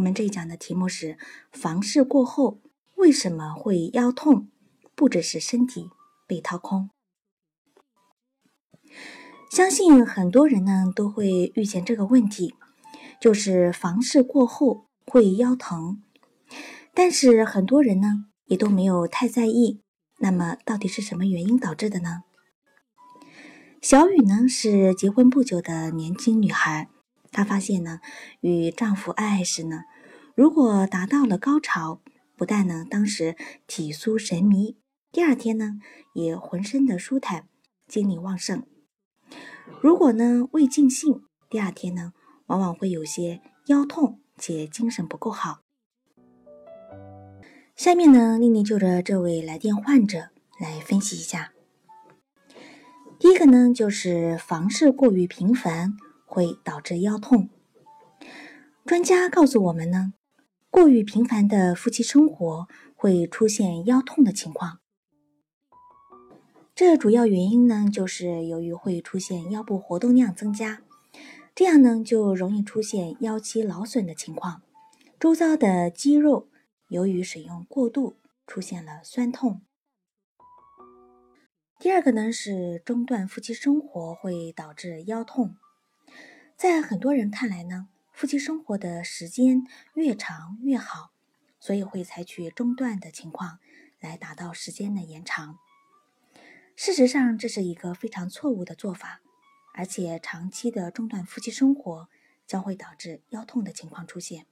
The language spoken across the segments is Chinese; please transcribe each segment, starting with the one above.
我们这一讲的题目是：房事过后为什么会腰痛？不只是身体被掏空。相信很多人呢都会遇见这个问题，就是房事过后会腰疼。但是很多人呢也都没有太在意。那么到底是什么原因导致的呢？小雨呢是结婚不久的年轻女孩。她发现呢，与丈夫爱爱时呢，如果达到了高潮，不但呢当时体酥神迷，第二天呢也浑身的舒坦，精力旺盛。如果呢未尽兴，第二天呢往往会有些腰痛且精神不够好。下面呢，丽丽就着这位来电患者来分析一下。第一个呢，就是房事过于频繁。会导致腰痛。专家告诉我们呢，过于频繁的夫妻生活会出现腰痛的情况。这主要原因呢，就是由于会出现腰部活动量增加，这样呢就容易出现腰肌劳损的情况，周遭的肌肉由于使用过度出现了酸痛。第二个呢是中断夫妻生活会导致腰痛。在很多人看来呢，夫妻生活的时间越长越好，所以会采取中断的情况来达到时间的延长。事实上，这是一个非常错误的做法，而且长期的中断夫妻生活将会导致腰痛的情况出现。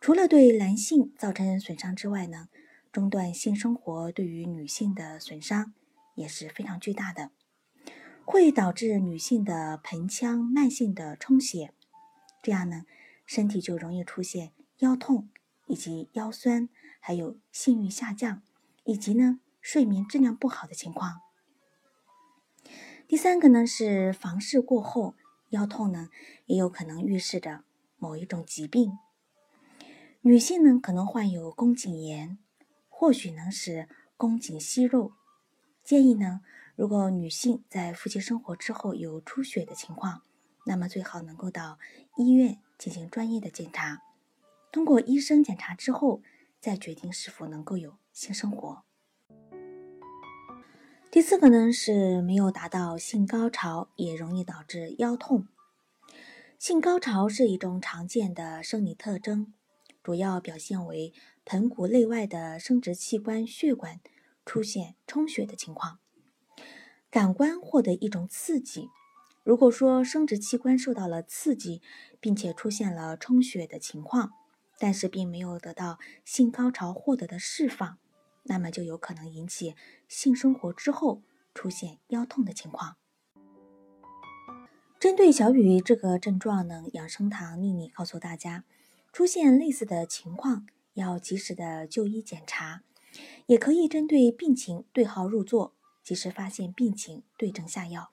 除了对男性造成损伤之外呢，中断性生活对于女性的损伤也是非常巨大的。会导致女性的盆腔慢性的充血，这样呢，身体就容易出现腰痛以及腰酸，还有性欲下降，以及呢睡眠质量不好的情况。第三个呢是房事过后腰痛呢，也有可能预示着某一种疾病。女性呢可能患有宫颈炎，或许呢是宫颈息肉，建议呢。如果女性在夫妻生活之后有出血的情况，那么最好能够到医院进行专业的检查。通过医生检查之后，再决定是否能够有性生活。第四个呢是没有达到性高潮，也容易导致腰痛。性高潮是一种常见的生理特征，主要表现为盆骨内外的生殖器官血管出现充血的情况。感官获得一种刺激，如果说生殖器官受到了刺激，并且出现了充血的情况，但是并没有得到性高潮获得的释放，那么就有可能引起性生活之后出现腰痛的情况。针对小雨这个症状呢，养生堂丽丽告诉大家，出现类似的情况要及时的就医检查，也可以针对病情对号入座。及时发现病情，对症下药。